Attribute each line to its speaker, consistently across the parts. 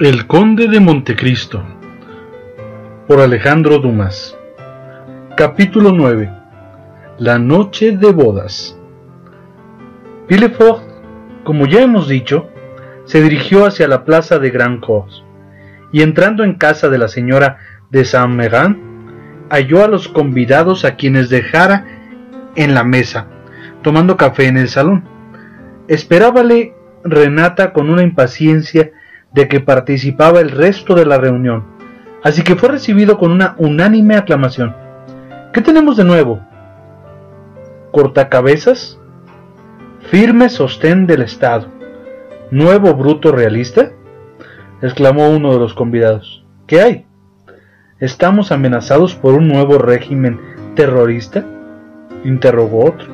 Speaker 1: El Conde de Montecristo por Alejandro Dumas. Capítulo 9 La noche de bodas. Villefort, como ya hemos dicho, se dirigió hacia la plaza de Grand Cause y entrando en casa de la señora de Saint-Méran, halló a los convidados a quienes dejara en la mesa, tomando café en el salón. Esperábale Renata con una impaciencia de que participaba el resto de la reunión, así que fue recibido con una unánime aclamación. ¿Qué tenemos de nuevo? ¿Cortacabezas? Firme sostén del Estado. ¿Nuevo bruto realista? exclamó uno de los convidados. ¿Qué hay? ¿Estamos amenazados por un nuevo régimen terrorista? interrogó otro.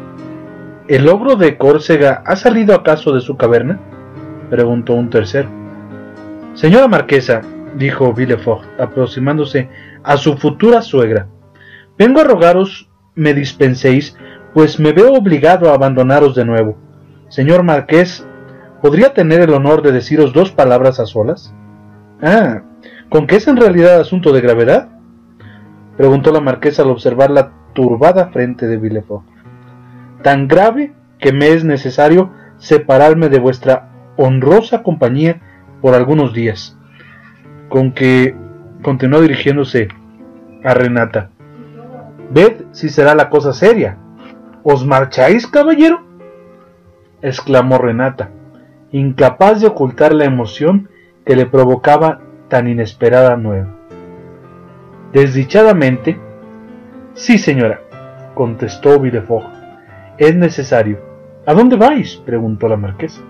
Speaker 1: ¿El ogro de Córcega ha salido acaso de su caverna? preguntó un tercero. Señora marquesa, dijo Villefort, aproximándose a su futura suegra, vengo a rogaros me dispenséis, pues me veo obligado a abandonaros de nuevo. Señor marqués, ¿podría tener el honor de deciros dos palabras a solas? Ah, ¿con qué es en realidad asunto de gravedad? preguntó la marquesa al observar la turbada frente de Villefort. Tan grave que me es necesario separarme de vuestra honrosa compañía por algunos días, con que continuó dirigiéndose a Renata. Ved si será la cosa seria. ¿Os marcháis, caballero? exclamó Renata, incapaz de ocultar la emoción que le provocaba tan inesperada nueva. Desdichadamente, sí, señora, contestó Villefort. Es necesario. ¿A dónde vais? preguntó la marquesa.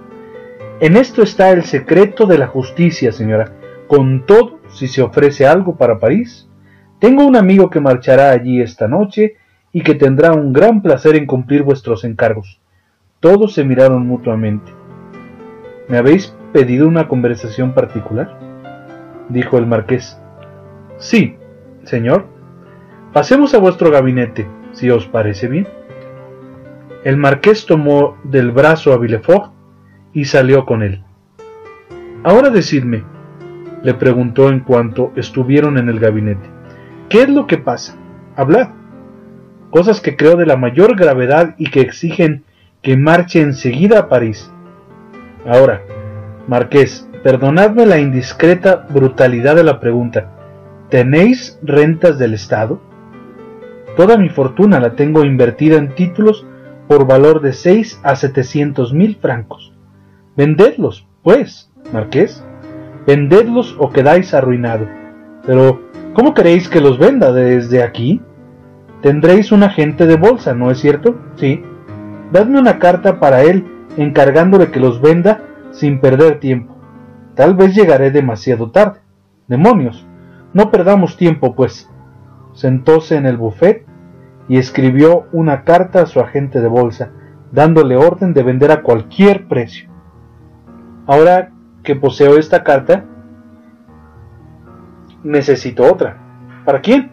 Speaker 1: En esto está el secreto de la justicia, señora. Con todo, si se ofrece algo para París, tengo un amigo que marchará allí esta noche y que tendrá un gran placer en cumplir vuestros encargos. Todos se miraron mutuamente. ¿Me habéis pedido una conversación particular? dijo el marqués. Sí, señor. Pasemos a vuestro gabinete, si os parece bien. El marqués tomó del brazo a Villefort y salió con él. Ahora decidme, le preguntó en cuanto estuvieron en el gabinete, ¿qué es lo que pasa? Hablad. Cosas que creo de la mayor gravedad y que exigen que marche enseguida a París. Ahora, Marqués, perdonadme la indiscreta brutalidad de la pregunta. ¿Tenéis rentas del Estado? Toda mi fortuna la tengo invertida en títulos por valor de seis a setecientos mil francos. Vendedlos, pues, marqués. Vendedlos o quedáis arruinado. Pero, ¿cómo queréis que los venda desde aquí? Tendréis un agente de bolsa, ¿no es cierto? Sí. Dadme una carta para él, encargándole que los venda sin perder tiempo. Tal vez llegaré demasiado tarde. Demonios, no perdamos tiempo, pues. Sentóse en el buffet y escribió una carta a su agente de bolsa, dándole orden de vender a cualquier precio. Ahora que poseo esta carta, necesito otra. ¿Para quién?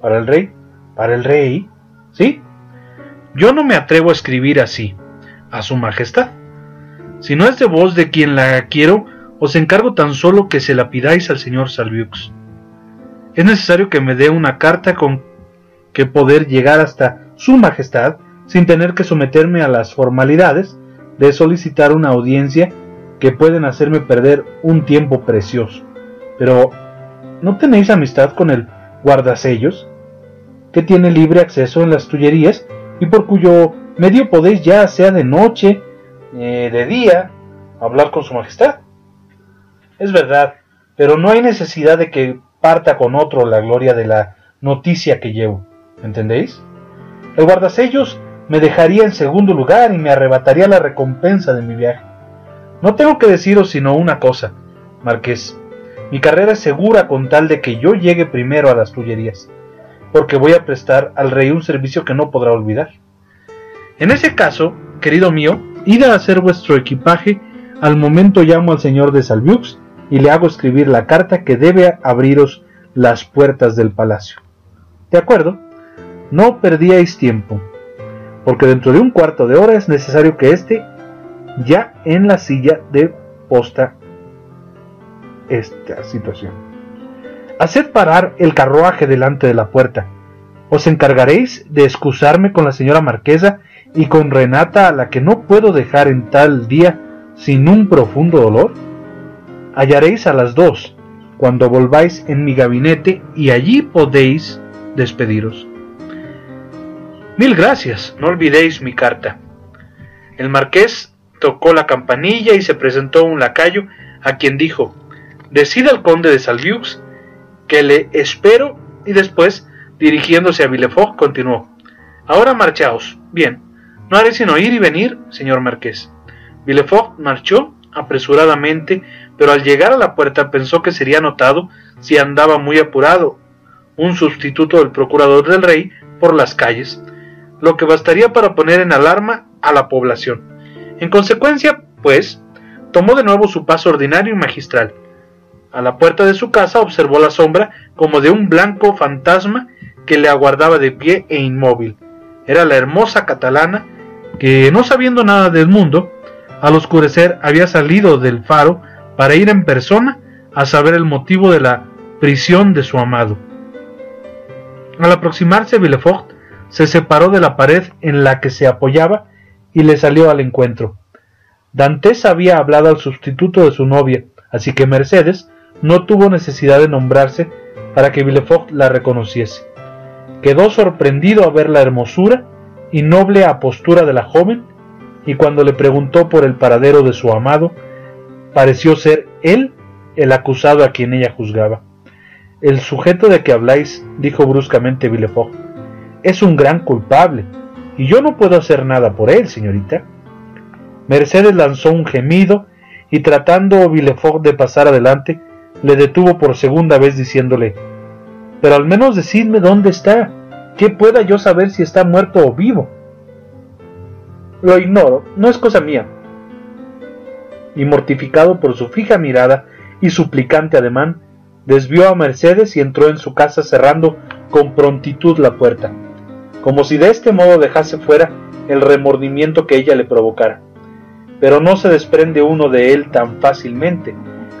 Speaker 1: ¿Para el rey? ¿Para el rey? ¿Sí? Yo no me atrevo a escribir así, a su majestad. Si no es de vos de quien la quiero, os encargo tan solo que se la pidáis al señor Salviux. Es necesario que me dé una carta con que poder llegar hasta su majestad sin tener que someterme a las formalidades de solicitar una audiencia que pueden hacerme perder un tiempo precioso. Pero, ¿no tenéis amistad con el guardasellos? Que tiene libre acceso en las tullerías y por cuyo medio podéis ya sea de noche, eh, de día, hablar con su majestad. Es verdad, pero no hay necesidad de que parta con otro la gloria de la noticia que llevo. ¿Entendéis? El guardasellos me dejaría en segundo lugar y me arrebataría la recompensa de mi viaje. No tengo que deciros sino una cosa, Marqués. Mi carrera es segura con tal de que yo llegue primero a las Tullerías, porque voy a prestar al rey un servicio que no podrá olvidar. En ese caso, querido mío, id a hacer vuestro equipaje, al momento llamo al señor de Salviux y le hago escribir la carta que debe abriros las puertas del palacio. ¿De acuerdo? No perdíais tiempo, porque dentro de un cuarto de hora es necesario que éste ya en la silla de posta esta situación. Haced parar el carruaje delante de la puerta. Os encargaréis de excusarme con la señora marquesa y con Renata a la que no puedo dejar en tal día sin un profundo dolor. Hallaréis a las dos cuando volváis en mi gabinete y allí podéis despediros. Mil gracias, no olvidéis mi carta. El marqués tocó la campanilla y se presentó un lacayo a quien dijo, decida al conde de Salviux que le espero y después, dirigiéndose a Villefort, continuó, ahora marchaos. Bien, no haré sino ir y venir, señor marqués. Villefort marchó apresuradamente, pero al llegar a la puerta pensó que sería notado si andaba muy apurado, un sustituto del procurador del rey por las calles, lo que bastaría para poner en alarma a la población. En consecuencia, pues, tomó de nuevo su paso ordinario y magistral. A la puerta de su casa observó la sombra como de un blanco fantasma que le aguardaba de pie e inmóvil. Era la hermosa catalana que, no sabiendo nada del mundo, al oscurecer había salido del faro para ir en persona a saber el motivo de la prisión de su amado. Al aproximarse Villefort se separó de la pared en la que se apoyaba y le salió al encuentro. Dantes había hablado al sustituto de su novia, así que Mercedes no tuvo necesidad de nombrarse para que Villefort la reconociese. Quedó sorprendido a ver la hermosura y noble apostura de la joven, y cuando le preguntó por el paradero de su amado, pareció ser él el acusado a quien ella juzgaba. El sujeto de que habláis, dijo bruscamente Villefort, es un gran culpable, y yo no puedo hacer nada por él, señorita. Mercedes lanzó un gemido y tratando Villefort de pasar adelante, le detuvo por segunda vez diciéndole Pero al menos decidme dónde está, que pueda yo saber si está muerto o vivo. Lo ignoro, no es cosa mía. Y mortificado por su fija mirada y suplicante ademán, desvió a Mercedes y entró en su casa cerrando con prontitud la puerta como si de este modo dejase fuera el remordimiento que ella le provocara. Pero no se desprende uno de él tan fácilmente.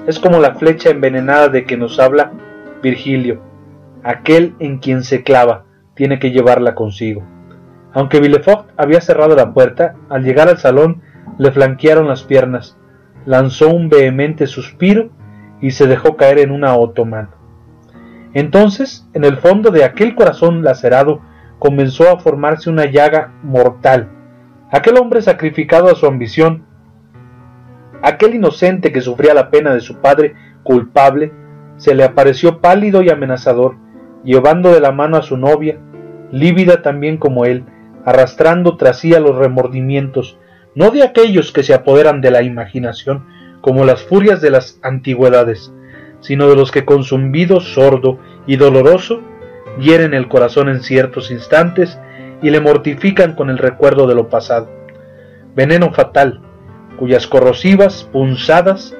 Speaker 1: Es como la flecha envenenada de que nos habla Virgilio. Aquel en quien se clava tiene que llevarla consigo. Aunque Villefort había cerrado la puerta, al llegar al salón le flanquearon las piernas, lanzó un vehemente suspiro y se dejó caer en una otomana. Entonces, en el fondo de aquel corazón lacerado comenzó a formarse una llaga mortal. Aquel hombre sacrificado a su ambición, aquel inocente que sufría la pena de su padre culpable, se le apareció pálido y amenazador, llevando de la mano a su novia, lívida también como él, arrastrando tras sí a los remordimientos, no de aquellos que se apoderan de la imaginación, como las furias de las antigüedades, sino de los que con zumbido sordo y doloroso hieren el corazón en ciertos instantes y le mortifican con el recuerdo de lo pasado. Veneno fatal, cuyas corrosivas punzadas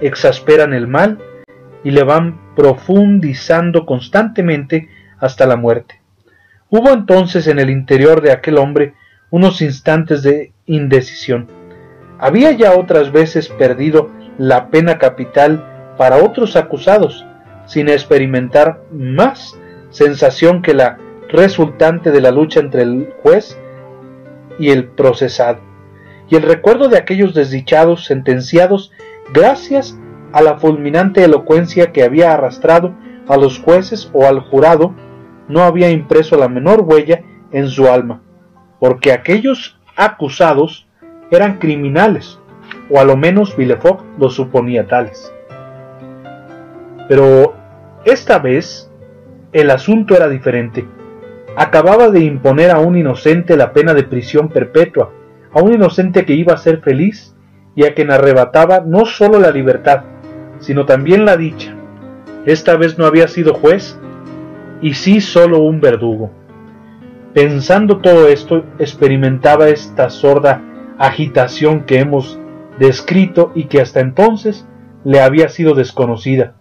Speaker 1: exasperan el mal y le van profundizando constantemente hasta la muerte. Hubo entonces en el interior de aquel hombre unos instantes de indecisión. Había ya otras veces perdido la pena capital para otros acusados, sin experimentar más sensación que la resultante de la lucha entre el juez y el procesado, y el recuerdo de aquellos desdichados sentenciados gracias a la fulminante elocuencia que había arrastrado a los jueces o al jurado, no había impreso la menor huella en su alma, porque aquellos acusados eran criminales, o a lo menos Villefort los suponía tales. Pero esta vez el asunto era diferente. Acababa de imponer a un inocente la pena de prisión perpetua, a un inocente que iba a ser feliz y a quien arrebataba no sólo la libertad, sino también la dicha. Esta vez no había sido juez y sí sólo un verdugo. Pensando todo esto, experimentaba esta sorda agitación que hemos descrito y que hasta entonces le había sido desconocida,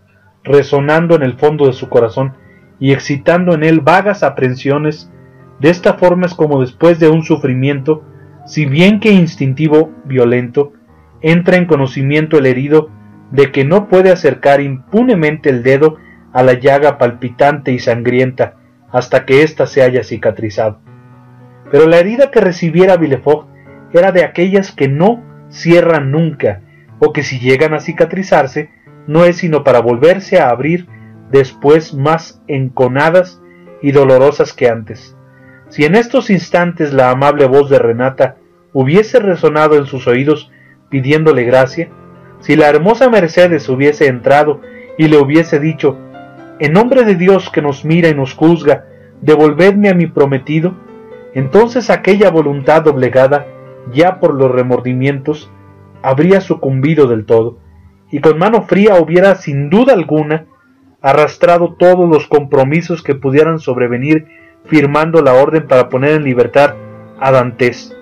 Speaker 1: resonando en el fondo de su corazón y excitando en él vagas aprensiones, de esta forma es como después de un sufrimiento, si bien que instintivo, violento, entra en conocimiento el herido de que no puede acercar impunemente el dedo a la llaga palpitante y sangrienta hasta que ésta se haya cicatrizado. Pero la herida que recibiera Villefort era de aquellas que no cierran nunca, o que si llegan a cicatrizarse, no es sino para volverse a abrir después más enconadas y dolorosas que antes. Si en estos instantes la amable voz de Renata hubiese resonado en sus oídos pidiéndole gracia, si la hermosa Mercedes hubiese entrado y le hubiese dicho, en nombre de Dios que nos mira y nos juzga, devolvedme a mi prometido, entonces aquella voluntad doblegada, ya por los remordimientos, habría sucumbido del todo, y con mano fría hubiera sin duda alguna arrastrado todos los compromisos que pudieran sobrevenir firmando la orden para poner en libertad a Dantes.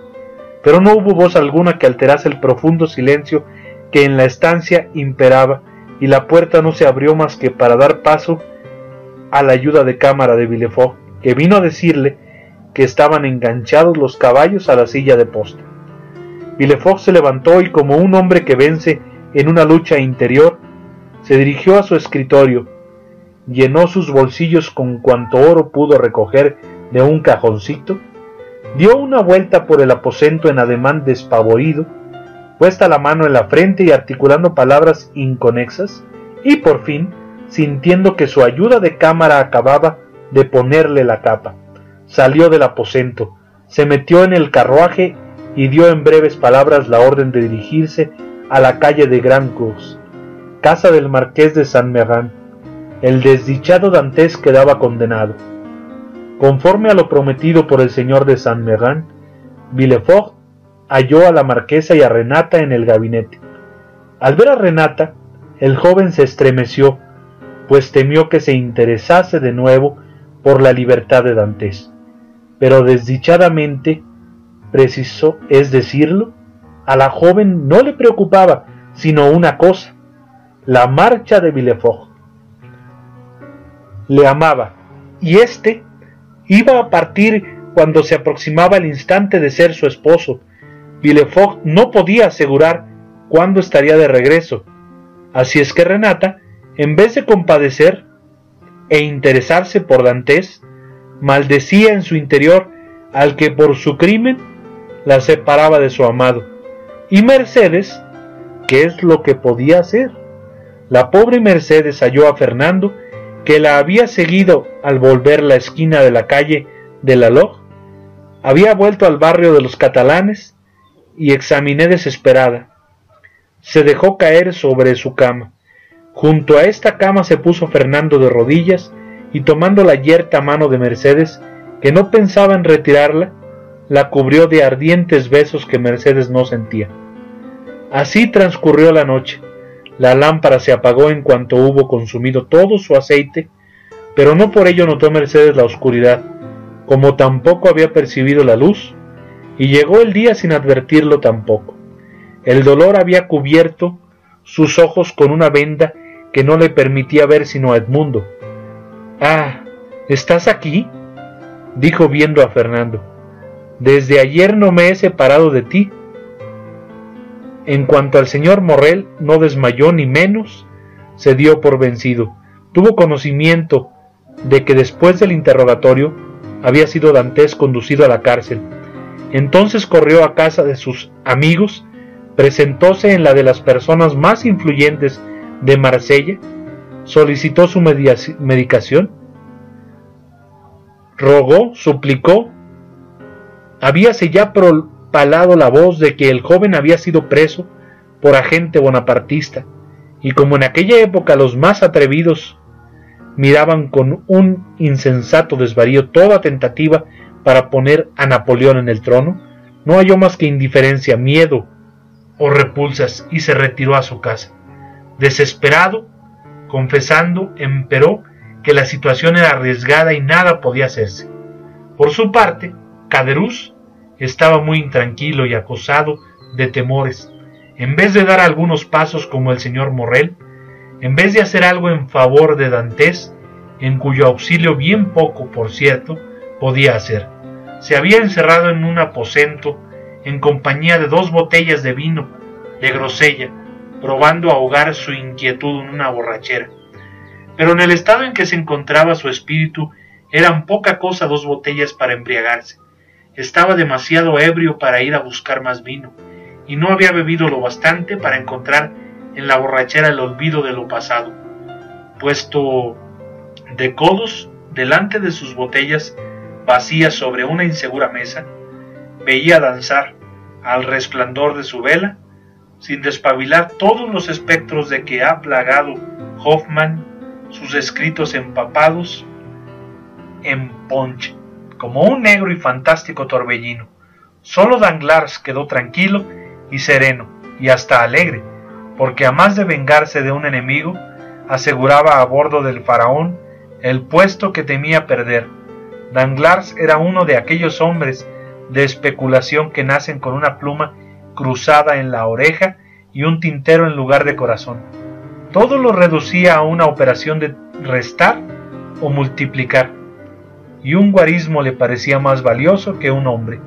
Speaker 1: Pero no hubo voz alguna que alterase el profundo silencio que en la estancia imperaba, y la puerta no se abrió más que para dar paso a la ayuda de cámara de Villefort, que vino a decirle que estaban enganchados los caballos a la silla de posta. Villefort se levantó y como un hombre que vence en una lucha interior, se dirigió a su escritorio, llenó sus bolsillos con cuanto oro pudo recoger de un cajoncito, dio una vuelta por el aposento en ademán despavorido, puesta la mano en la frente y articulando palabras inconexas, y por fin, sintiendo que su ayuda de cámara acababa de ponerle la capa, salió del aposento, se metió en el carruaje y dio en breves palabras la orden de dirigirse a la calle de Gran Cruz, casa del marqués de San Merran. El desdichado Dantes quedaba condenado. Conforme a lo prometido por el señor de San Merran, Villefort halló a la marquesa y a Renata en el gabinete. Al ver a Renata, el joven se estremeció, pues temió que se interesase de nuevo por la libertad de Dantes. Pero desdichadamente, preciso es decirlo, a la joven no le preocupaba sino una cosa, la marcha de Villefort. Le amaba, y éste iba a partir cuando se aproximaba el instante de ser su esposo, Villefort no podía asegurar cuándo estaría de regreso, así es que Renata, en vez de compadecer e interesarse por Dantes, maldecía en su interior al que por su crimen la separaba de su amado. Y Mercedes, ¿qué es lo que podía hacer? La pobre Mercedes halló a Fernando, que la había seguido al volver la esquina de la calle de la había vuelto al barrio de los catalanes y examiné desesperada. Se dejó caer sobre su cama. Junto a esta cama se puso Fernando de rodillas y tomando la yerta mano de Mercedes, que no pensaba en retirarla, la cubrió de ardientes besos que Mercedes no sentía. Así transcurrió la noche. La lámpara se apagó en cuanto hubo consumido todo su aceite, pero no por ello notó Mercedes la oscuridad, como tampoco había percibido la luz, y llegó el día sin advertirlo tampoco. El dolor había cubierto sus ojos con una venda que no le permitía ver sino a Edmundo. Ah, ¿estás aquí? dijo viendo a Fernando. Desde ayer no me he separado de ti. En cuanto al señor Morrel, no desmayó ni menos se dio por vencido. Tuvo conocimiento de que después del interrogatorio había sido Dantes conducido a la cárcel entonces corrió a casa de sus amigos, presentóse en la de las personas más influyentes de Marsella, solicitó su medicación, rogó, suplicó, habíase ya la voz de que el joven había sido preso por agente bonapartista, y como en aquella época los más atrevidos miraban con un insensato desvarío toda tentativa para poner a Napoleón en el trono, no halló más que indiferencia, miedo o repulsas y se retiró a su casa. Desesperado, confesando, emperó que la situación era arriesgada y nada podía hacerse. Por su parte, Caderuz estaba muy intranquilo y acosado de temores. En vez de dar algunos pasos como el señor Morrel, en vez de hacer algo en favor de Dantes, en cuyo auxilio bien poco, por cierto, podía hacer se había encerrado en un aposento en compañía de dos botellas de vino de grosella, probando ahogar su inquietud en una borrachera. Pero en el estado en que se encontraba su espíritu, eran poca cosa dos botellas para embriagarse. Estaba demasiado ebrio para ir a buscar más vino, y no había bebido lo bastante para encontrar en la borrachera el olvido de lo pasado. Puesto de codos delante de sus botellas vacías sobre una insegura mesa, veía danzar, al resplandor de su vela, sin despabilar todos los espectros de que ha plagado Hoffman sus escritos empapados en ponche, como un negro y fantástico torbellino. Solo Danglars quedó tranquilo y sereno, y hasta alegre, porque a más de vengarse de un enemigo, aseguraba a bordo del faraón el puesto que temía perder. Danglars era uno de aquellos hombres de especulación que nacen con una pluma cruzada en la oreja y un tintero en lugar de corazón. Todo lo reducía a una operación de restar o multiplicar, y un guarismo le parecía más valioso que un hombre,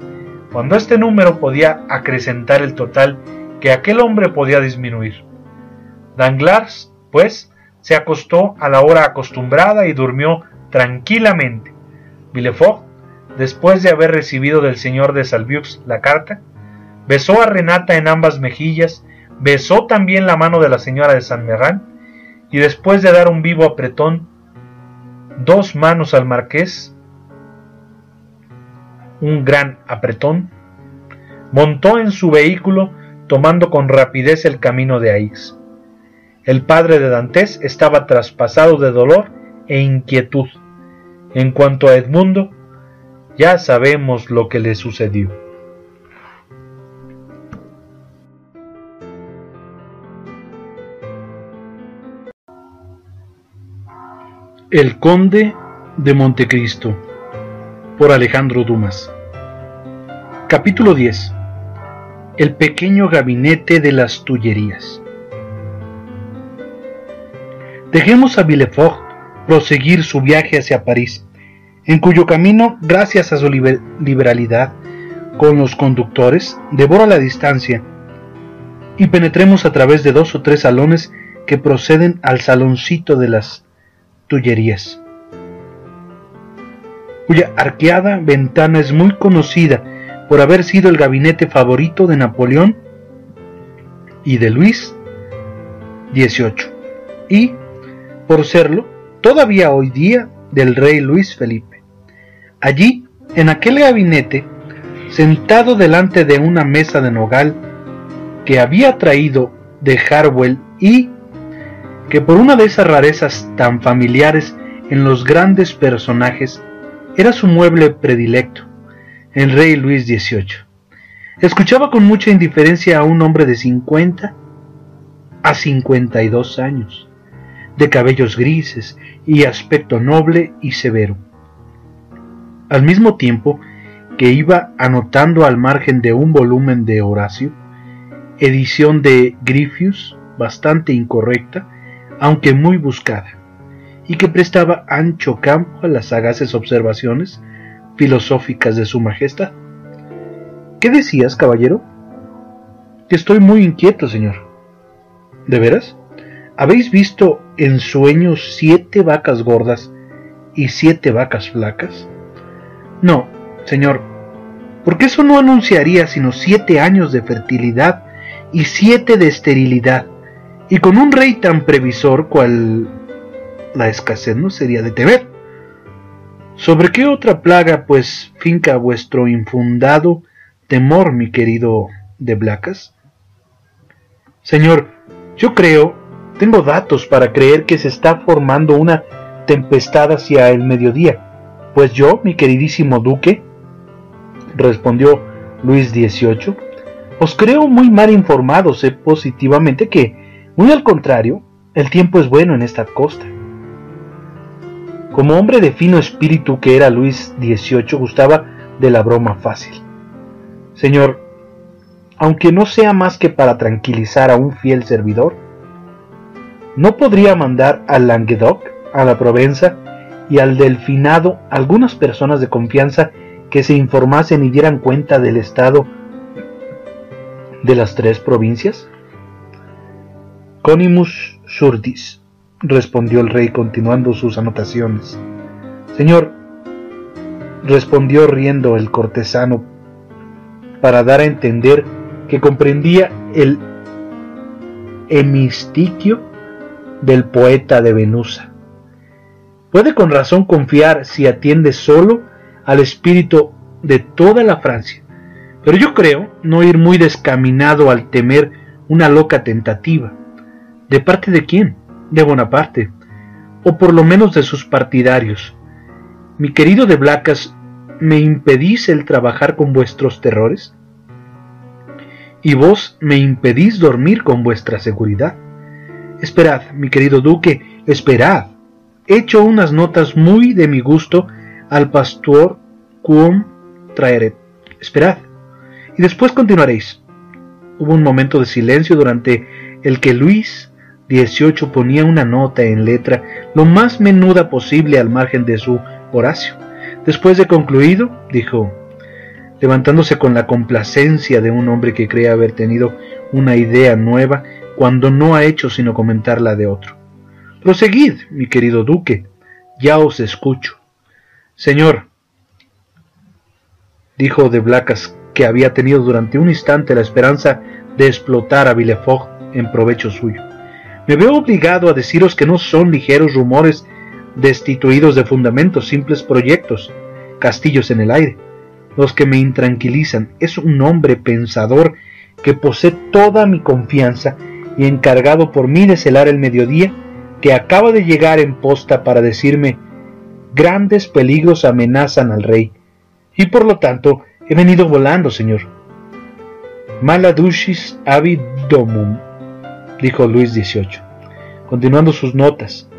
Speaker 1: cuando este número podía acrecentar el total que aquel hombre podía disminuir. Danglars, pues, se acostó a la hora acostumbrada y durmió tranquilamente. Villefort, después de haber recibido del señor de Salviux la carta, besó a Renata en ambas mejillas, besó también la mano de la señora de San Merran, y después de dar un vivo apretón, dos manos al marqués, un gran apretón, montó en su vehículo tomando con rapidez el camino de Aix. El padre de Dantes estaba traspasado de dolor e inquietud. En cuanto a Edmundo, ya sabemos lo que le sucedió. El Conde de Montecristo por Alejandro Dumas Capítulo 10 El pequeño gabinete de las Tullerías. Dejemos a Villefort proseguir su viaje hacia París, en cuyo camino, gracias a su liberalidad con los conductores, devora la distancia, y penetremos a través de dos o tres salones que proceden al saloncito de las Tullerías, cuya arqueada ventana es muy conocida por haber sido el gabinete favorito de Napoleón y de Luis XVIII, y por serlo, todavía hoy día, del rey Luis Felipe. Allí, en aquel gabinete, sentado delante de una mesa de nogal que había traído de Harwell y que por una de esas rarezas tan familiares en los grandes personajes era su mueble predilecto, el rey Luis XVIII. Escuchaba con mucha indiferencia a un hombre de 50 a 52 años, de cabellos grises y aspecto noble y severo. Al mismo tiempo que iba anotando al margen de un volumen de Horacio, edición de Griffius, bastante incorrecta, aunque muy buscada, y que prestaba ancho campo a las sagaces observaciones filosóficas de su Majestad. ¿Qué decías, caballero? Estoy muy inquieto, señor. ¿De veras? ¿Habéis visto en sueños siete vacas gordas y siete vacas flacas? No, señor, porque eso no anunciaría sino siete años de fertilidad y siete de esterilidad, y con un rey tan previsor cual la escasez no sería de temer. ¿Sobre qué otra plaga, pues, finca vuestro infundado temor, mi querido de Blacas? Señor, yo creo tengo datos para creer que se está formando una tempestad hacia el mediodía. Pues yo, mi queridísimo duque, respondió Luis XVIII, os creo muy mal informados sé positivamente que, muy al contrario, el tiempo es bueno en esta costa. Como hombre de fino espíritu que era Luis XVIII, gustaba de la broma fácil. Señor, aunque no sea más que para tranquilizar a un fiel servidor, ¿No podría mandar al Languedoc, a la Provenza y al Delfinado algunas personas de confianza que se informasen y dieran cuenta del estado de las tres provincias? Conimus surdis, respondió el rey continuando sus anotaciones. Señor, respondió riendo el cortesano para dar a entender que comprendía el hemistiquio del poeta de Venusa. Puede con razón confiar si atiende solo al espíritu de toda la Francia, pero yo creo no ir muy descaminado al temer una loca tentativa. ¿De parte de quién? De Bonaparte, o por lo menos de sus partidarios. Mi querido de Blacas, ¿me impedís el trabajar con vuestros terrores? Y vos me impedís dormir con vuestra seguridad. Esperad, mi querido duque, esperad. He hecho unas notas muy de mi gusto al pastor cum traeret. Esperad. Y después continuaréis. Hubo un momento de silencio durante el que Luis XVIII ponía una nota en letra lo más menuda posible al margen de su Horacio. Después de concluido, dijo, levantándose con la complacencia de un hombre que cree haber tenido una idea nueva cuando no ha hecho sino comentar la de otro. Proseguid, mi querido duque, ya os escucho. Señor, dijo de Blacas, que había tenido durante un instante la esperanza de explotar a Villefort en provecho suyo. Me veo obligado a deciros que no son ligeros rumores destituidos de fundamentos, simples proyectos, castillos en el aire. Los que me intranquilizan es un hombre pensador que posee toda mi confianza y encargado por mí de celar el mediodía, que acaba de llegar en posta para decirme grandes peligros amenazan al rey, y por lo tanto he venido volando, señor. Maladushis avid domum, dijo Luis XVIII, continuando sus notas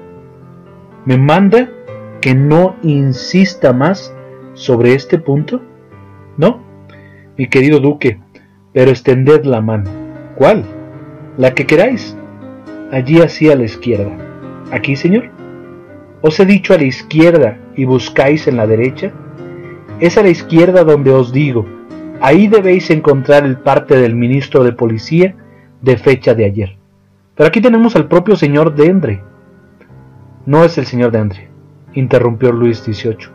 Speaker 1: me manda que no insista más sobre este punto? No, mi querido duque, pero extended la mano. ¿Cuál? La que queráis. Allí así a la izquierda. ¿Aquí, señor? ¿Os he dicho a la izquierda y buscáis en la derecha? Es a la izquierda donde os digo. Ahí debéis encontrar el parte del ministro de policía de fecha de ayer. Pero aquí tenemos al propio señor Dendre, no es el señor de Andre, interrumpió Luis XVIII,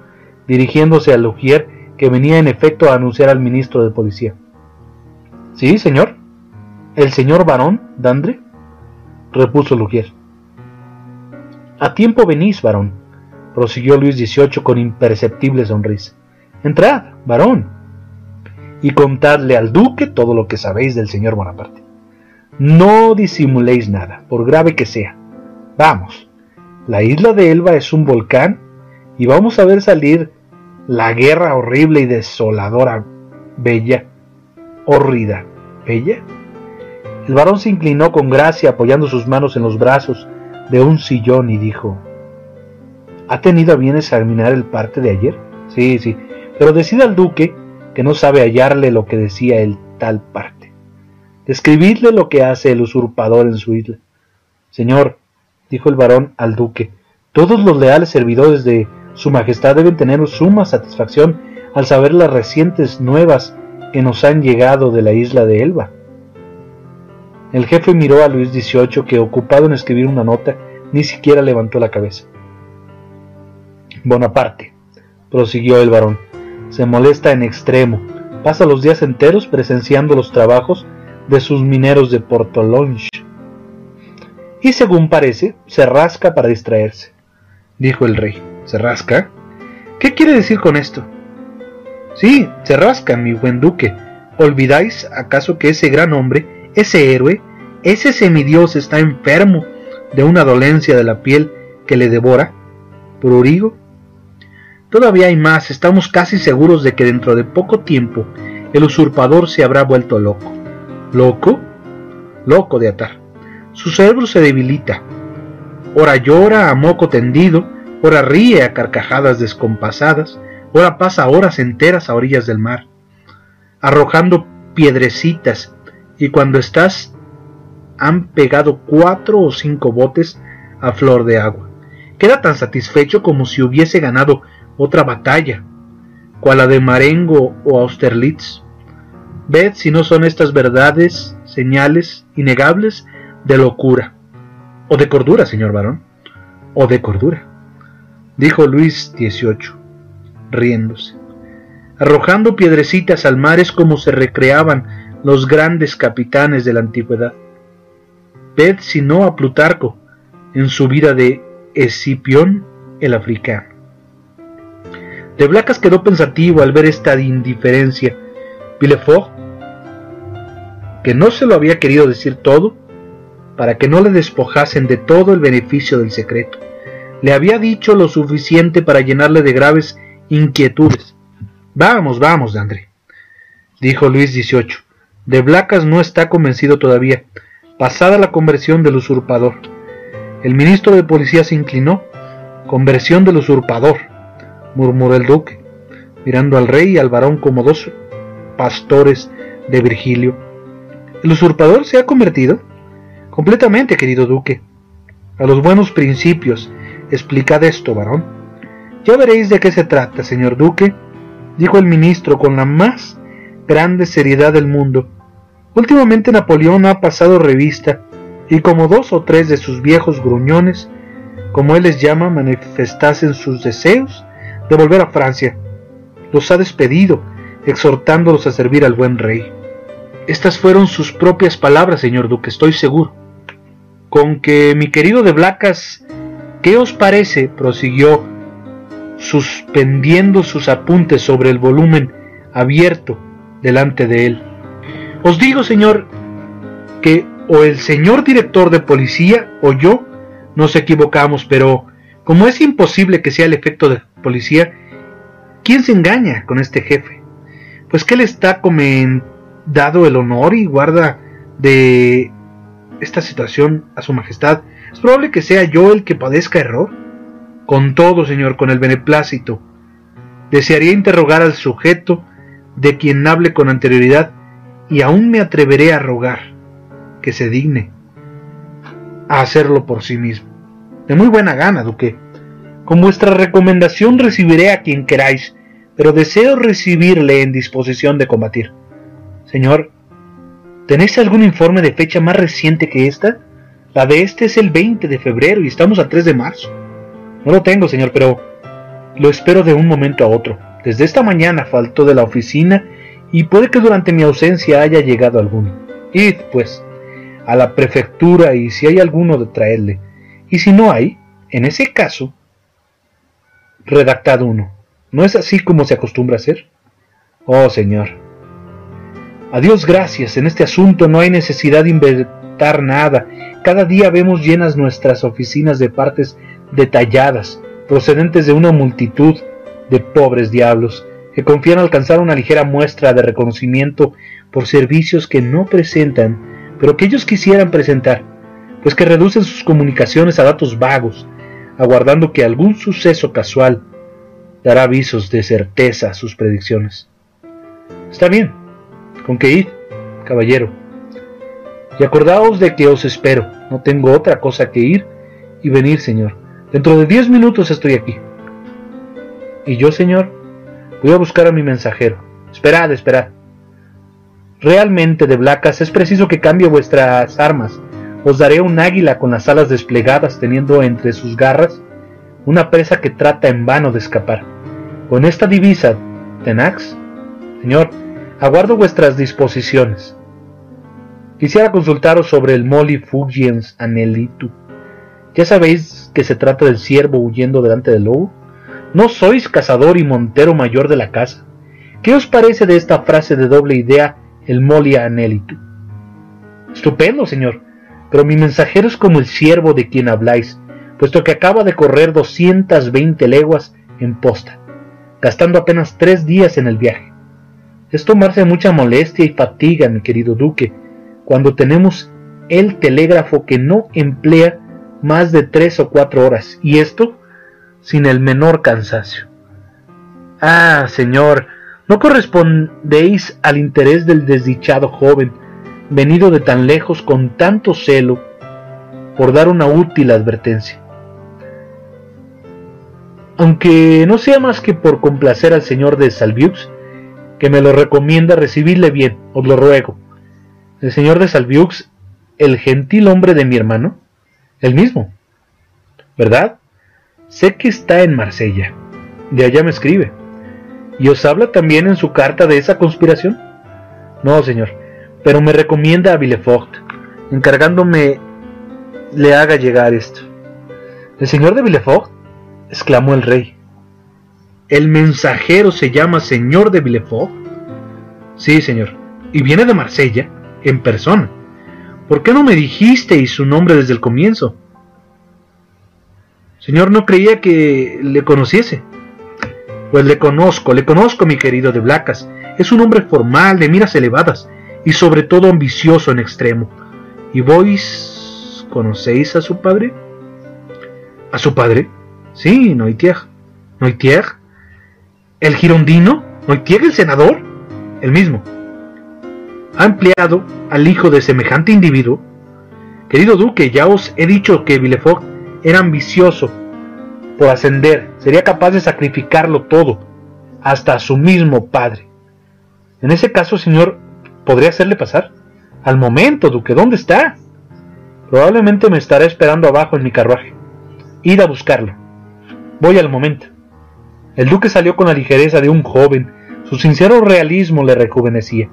Speaker 1: dirigiéndose a Lugier, que venía en efecto a anunciar al ministro de policía. Sí, señor. ¿El señor barón Dandre? repuso Lugier. A tiempo venís, varón, prosiguió Luis XVIII con imperceptible sonrisa. Entrad, varón, y contadle al duque todo lo que sabéis del señor Bonaparte. No disimuléis nada, por grave que sea. Vamos, la isla de Elba es un volcán y vamos a ver salir la guerra horrible y desoladora, bella, horrida, bella. El varón se inclinó con gracia apoyando sus manos en los brazos de un sillón y dijo, ¿Ha tenido a bien examinar el parte de ayer? Sí, sí, pero decida al duque que no sabe hallarle lo que decía el tal parte. Describidle lo que hace el usurpador en su isla. Señor, dijo el varón al duque, todos los leales servidores de Su Majestad deben tener suma satisfacción al saber las recientes nuevas que nos han llegado de la isla de Elba. El jefe miró a Luis XVIII, que ocupado en escribir una nota, ni siquiera levantó la cabeza. Bonaparte, prosiguió el varón, se molesta en extremo, pasa los días enteros presenciando los trabajos de sus mineros de Portolonge y según parece, se rasca para distraerse, dijo el rey. ¿Se rasca? ¿Qué quiere decir con esto? Sí, se rasca, mi buen duque. ¿Olvidáis acaso que ese gran hombre, ese héroe, ese semidios está enfermo de una dolencia de la piel que le devora? ¿Prurigo? Todavía hay más, estamos casi seguros de que dentro de poco tiempo el usurpador se habrá vuelto loco. ¿Loco? Loco de atar. Su cerebro se debilita. Ora llora a moco tendido, ora ríe a carcajadas descompasadas, ora pasa horas enteras a orillas del mar, arrojando piedrecitas, y cuando estás han pegado cuatro o cinco botes a flor de agua. Queda tan satisfecho como si hubiese ganado otra batalla, cual la de Marengo o Austerlitz. Ved si no son estas verdades, señales innegables de locura. O de cordura, señor varón. O de cordura, dijo Luis XVIII, riéndose. Arrojando piedrecitas al mar es como se recreaban los grandes capitanes de la antigüedad. Ved si no a Plutarco en su vida de Escipión el africano. De Blacas quedó pensativo al ver esta indiferencia. Villefort, que no se lo había querido decir todo, para que no le despojasen de todo el beneficio del secreto, le había dicho lo suficiente para llenarle de graves inquietudes. Vamos, vamos, André, dijo Luis XVIII. De Blacas no está convencido todavía, pasada la conversión del usurpador. El ministro de policía se inclinó. Conversión del usurpador murmuró el duque, mirando al rey y al varón como dos pastores de Virgilio. ¿El usurpador se ha convertido? Completamente, querido duque. A los buenos principios. Explicad esto, varón. Ya veréis de qué se trata, señor duque, dijo el ministro con la más grande seriedad del mundo. Últimamente Napoleón ha pasado revista y como dos o tres de sus viejos gruñones, como él les llama, manifestasen sus deseos de volver a Francia. Los ha despedido, exhortándolos a servir al buen rey. Estas fueron sus propias palabras, señor duque, estoy seguro. Con que mi querido de Blacas, ¿qué os parece? prosiguió, suspendiendo sus apuntes sobre el volumen abierto delante de él. Os digo, señor, que o el señor director de policía o yo nos equivocamos, pero como es imposible que sea el efecto de policía, ¿quién se engaña con este jefe? Pues que le está dado el honor y guarda de esta situación a su majestad. Es probable que sea yo el que padezca error. Con todo, señor, con el beneplácito. Desearía interrogar al sujeto de quien hable con anterioridad y aún me atreveré a rogar que se digne a hacerlo por sí mismo. De muy buena gana, duque. Con vuestra recomendación recibiré a quien queráis, pero deseo recibirle en disposición de combatir. Señor, ¿tenéis algún informe de fecha más reciente que esta? La de este es el 20 de febrero y estamos a 3 de marzo. No lo tengo, señor, pero lo espero de un momento a otro. Desde esta mañana faltó de la oficina y puede que durante mi ausencia haya llegado alguno. Id, pues, a la prefectura y si hay alguno de traerle. Y si no hay, en ese caso, redactad uno. ¿No es así como se acostumbra a hacer? Oh, Señor. A Dios gracias, en este asunto no hay necesidad de inventar nada. Cada día vemos llenas nuestras oficinas de partes detalladas, procedentes de una multitud de pobres diablos, que confían alcanzar una ligera muestra de reconocimiento por servicios que no presentan, pero que ellos quisieran presentar pues que reducen sus comunicaciones a datos vagos, aguardando que algún suceso casual dará avisos de certeza a sus predicciones. Está bien, con que id, caballero, y acordaos de que os espero, no tengo otra cosa que ir y venir, señor. Dentro de diez minutos estoy aquí. Y yo, señor, voy a buscar a mi mensajero. Esperad, esperad. Realmente, de Blacas, es preciso que cambie vuestras armas os daré un águila con las alas desplegadas teniendo entre sus garras una presa que trata en vano de escapar. Con esta divisa, Tenax, señor, aguardo vuestras disposiciones. Quisiera consultaros sobre el Molly Fugiens Anelitu. ¿Ya sabéis que se trata del ciervo huyendo delante del lobo? ¿No sois cazador y montero mayor de la casa? ¿Qué os parece de esta frase de doble idea, el Molly Anelitu? Estupendo, señor pero mi mensajero es como el siervo de quien habláis, puesto que acaba de correr 220 leguas en posta, gastando apenas tres días en el viaje. Es tomarse mucha molestia y fatiga, mi querido duque, cuando tenemos el telégrafo que no emplea más de tres o cuatro horas, y esto sin el menor cansancio. Ah, señor, no correspondéis al interés del desdichado joven, venido de tan lejos con tanto celo por dar una útil advertencia. Aunque no sea más que por complacer al señor de Salviux, que me lo recomienda recibirle bien, os lo ruego. El señor de Salviux, el gentil hombre de mi hermano, El mismo. ¿Verdad? Sé que está en Marsella. De allá me escribe. ¿Y os habla también en su carta de esa conspiración? No, señor, pero me recomienda a Villefort, encargándome le haga llegar esto. ¿El señor de Villefort? exclamó el rey. ¿El mensajero se llama señor de Villefort? Sí, señor, y viene de Marsella, en persona. ¿Por qué no me dijisteis su nombre desde el comienzo? Señor, no creía que le conociese. Pues le conozco, le conozco, mi querido de Blacas. Es un hombre formal, de miras elevadas, y sobre todo ambicioso en extremo. ¿Y vos conocéis a su padre? ¿A su padre? Sí, Noitier. ¿Noitier? ¿El girondino? ¿Noitier el senador? El mismo. ¿Ha empleado al hijo de semejante individuo? Querido duque, ya os he dicho que Villefort era ambicioso por ascender, sería capaz de sacrificarlo todo, hasta a su mismo padre. En ese caso, señor, ¿podría hacerle pasar? Al momento, duque, ¿dónde está? Probablemente me estará esperando abajo en mi carruaje. Id a buscarlo. Voy al momento. El duque salió con la ligereza de un joven, su sincero realismo le rejuvenecía.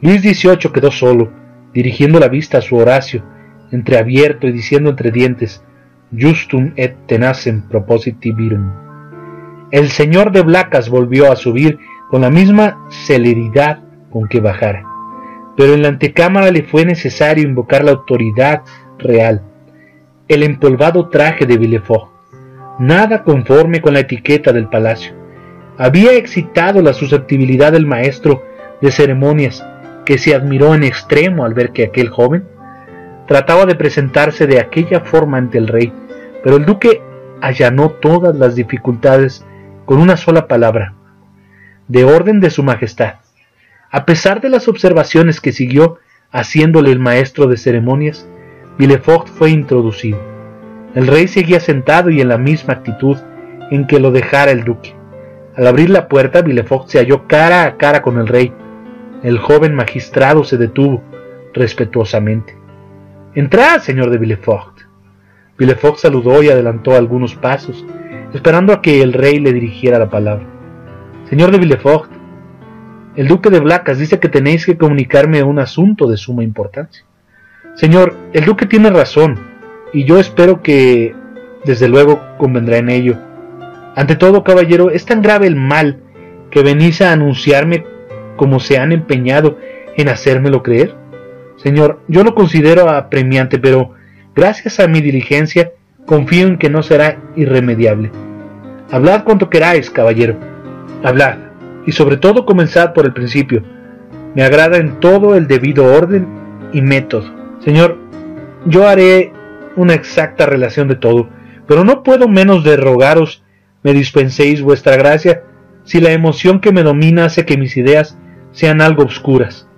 Speaker 1: Luis XVIII quedó solo, dirigiendo la vista a su Horacio, entreabierto y diciendo entre dientes, justum et tenacem propositivirum. El señor de Blacas volvió a subir con la misma celeridad con que bajara, pero en la antecámara le fue necesario invocar la autoridad real, el empolvado traje de Villefort, nada conforme con la etiqueta del palacio. Había excitado la susceptibilidad del maestro de ceremonias, que se admiró en extremo al ver que aquel joven trataba de presentarse de aquella forma ante el rey, pero el duque allanó todas las dificultades con una sola palabra, de orden de su majestad. A pesar de las observaciones que siguió haciéndole el maestro de ceremonias, Villefort fue introducido. El rey seguía sentado y en la misma actitud en que lo dejara el duque. Al abrir la puerta, Villefort se halló cara a cara con el rey. El joven magistrado se detuvo respetuosamente. Entrad, señor de Villefort. Villefort saludó y adelantó algunos pasos, esperando a que el rey le dirigiera la palabra. Señor de Villefort, el duque de Blacas dice que tenéis que comunicarme un asunto de suma importancia. Señor, el duque tiene razón, y yo espero que, desde luego, convendrá en ello. Ante todo, caballero, es tan grave el mal que venís a anunciarme como se han empeñado en hacérmelo creer. Señor, yo lo considero apremiante, pero gracias a mi diligencia confío en que no será irremediable. Hablad cuanto queráis, caballero. Hablad, y sobre todo comenzad por el principio. Me agrada en todo el debido orden y método. Señor, yo haré una exacta relación de todo, pero no puedo menos de rogaros me dispenséis vuestra gracia si la emoción que me domina hace que mis ideas sean algo obscuras.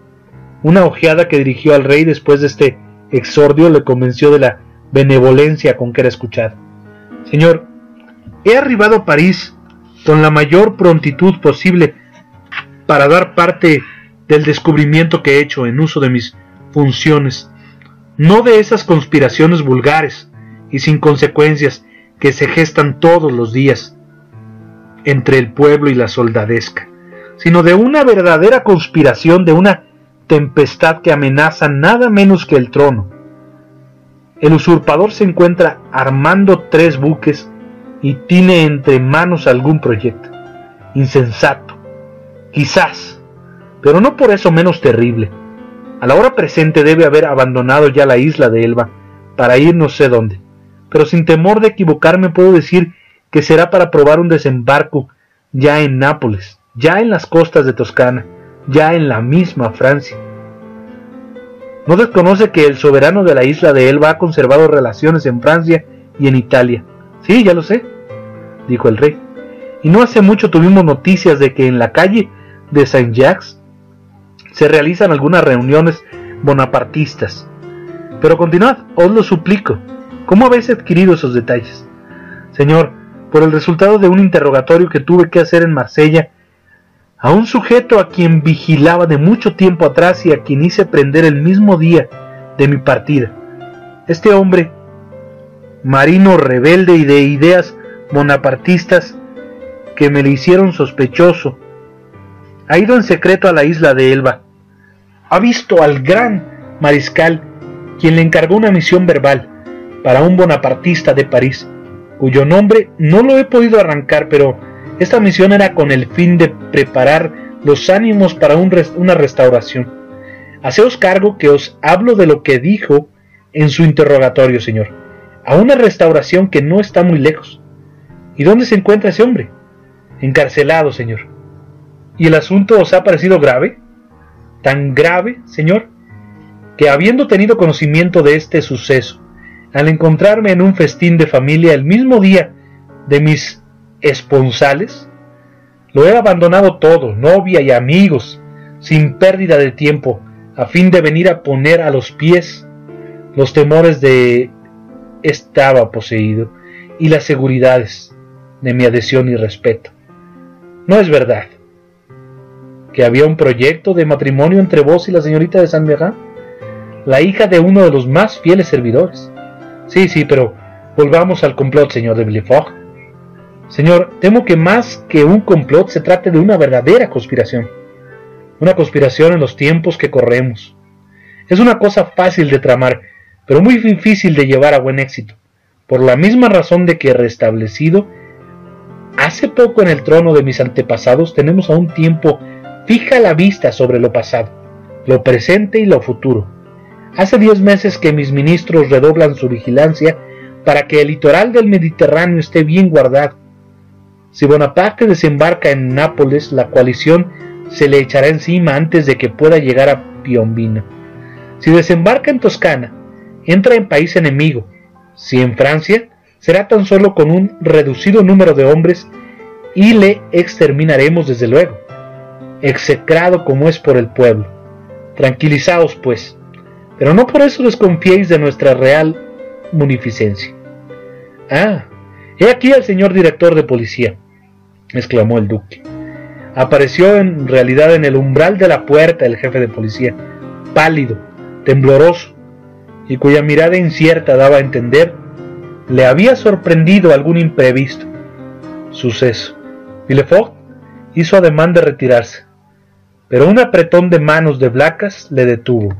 Speaker 1: Una ojeada que dirigió al rey después de este exordio le convenció de la benevolencia con que era escuchado. Señor, he arribado a París con la mayor prontitud posible para dar parte del descubrimiento que he hecho en uso de mis funciones, no de esas conspiraciones vulgares y sin consecuencias que se gestan todos los días entre el pueblo y la soldadesca, sino de una verdadera conspiración de una tempestad que amenaza nada menos que el trono. El usurpador se encuentra armando tres buques y tiene entre manos algún proyecto. Insensato, quizás, pero no por eso menos terrible. A la hora presente debe haber abandonado ya la isla de Elba para ir no sé dónde, pero sin temor de equivocarme puedo decir que será para probar un desembarco ya en Nápoles, ya en las costas de Toscana, ya en la misma Francia. No desconoce que el soberano de la isla de Elba ha conservado relaciones en Francia y en Italia. Sí, ya lo sé, dijo el rey. Y no hace mucho tuvimos noticias de que en la calle de Saint-Jacques se realizan algunas reuniones bonapartistas. Pero continuad, os lo suplico. ¿Cómo habéis adquirido esos detalles? Señor, por el resultado de un interrogatorio que tuve que hacer en Marsella a un sujeto a quien vigilaba de mucho tiempo atrás y a quien hice prender el mismo día de mi partida. Este hombre marino rebelde y de ideas bonapartistas que me le hicieron sospechoso. Ha ido en secreto a la isla de Elba. Ha visto al gran mariscal, quien le encargó una misión verbal para un bonapartista de París, cuyo nombre no lo he podido arrancar, pero esta misión era con el fin de preparar los ánimos para una restauración. Haceos cargo que os hablo de lo que dijo en su interrogatorio, señor, a una restauración que no está muy lejos. ¿Y dónde se encuentra ese hombre? Encarcelado, señor. ¿Y el asunto os ha parecido grave? Tan grave, señor, que habiendo tenido conocimiento de este suceso, al encontrarme en un festín de familia el mismo día de mis esponsales, lo he abandonado todo, novia y amigos, sin pérdida de tiempo, a fin de venir a poner a los pies los temores de estaba poseído y las seguridades de mi adhesión y respeto. No es verdad que había un proyecto de matrimonio entre vos y la señorita de San Meran, la hija de uno de los más fieles servidores. Sí, sí, pero volvamos al complot, señor de Villefort. Señor, temo que más que un complot se trate de una verdadera conspiración una conspiración en los tiempos que corremos. Es una cosa fácil de tramar, pero muy difícil de llevar a buen éxito, por la misma razón de que restablecido hace poco en el trono de mis antepasados tenemos a un tiempo fija la vista sobre lo pasado, lo presente y lo futuro. Hace diez meses que mis ministros redoblan su vigilancia para que el litoral del Mediterráneo esté bien guardado. Si Bonaparte desembarca en Nápoles, la coalición se le echará encima antes de que pueda llegar a Piombino. Si desembarca en Toscana, entra en país enemigo. Si en Francia, será tan solo con un reducido número de hombres y le exterminaremos desde luego, execrado como es por el pueblo. Tranquilizaos, pues, pero no por eso desconfiéis de nuestra real munificencia. Ah, he aquí al señor director de policía, exclamó el duque apareció en realidad en el umbral de la puerta el jefe de policía, pálido, tembloroso, y cuya mirada incierta daba a entender le había sorprendido algún imprevisto suceso. Villefort hizo ademán de retirarse, pero un apretón de manos de Blacas le detuvo.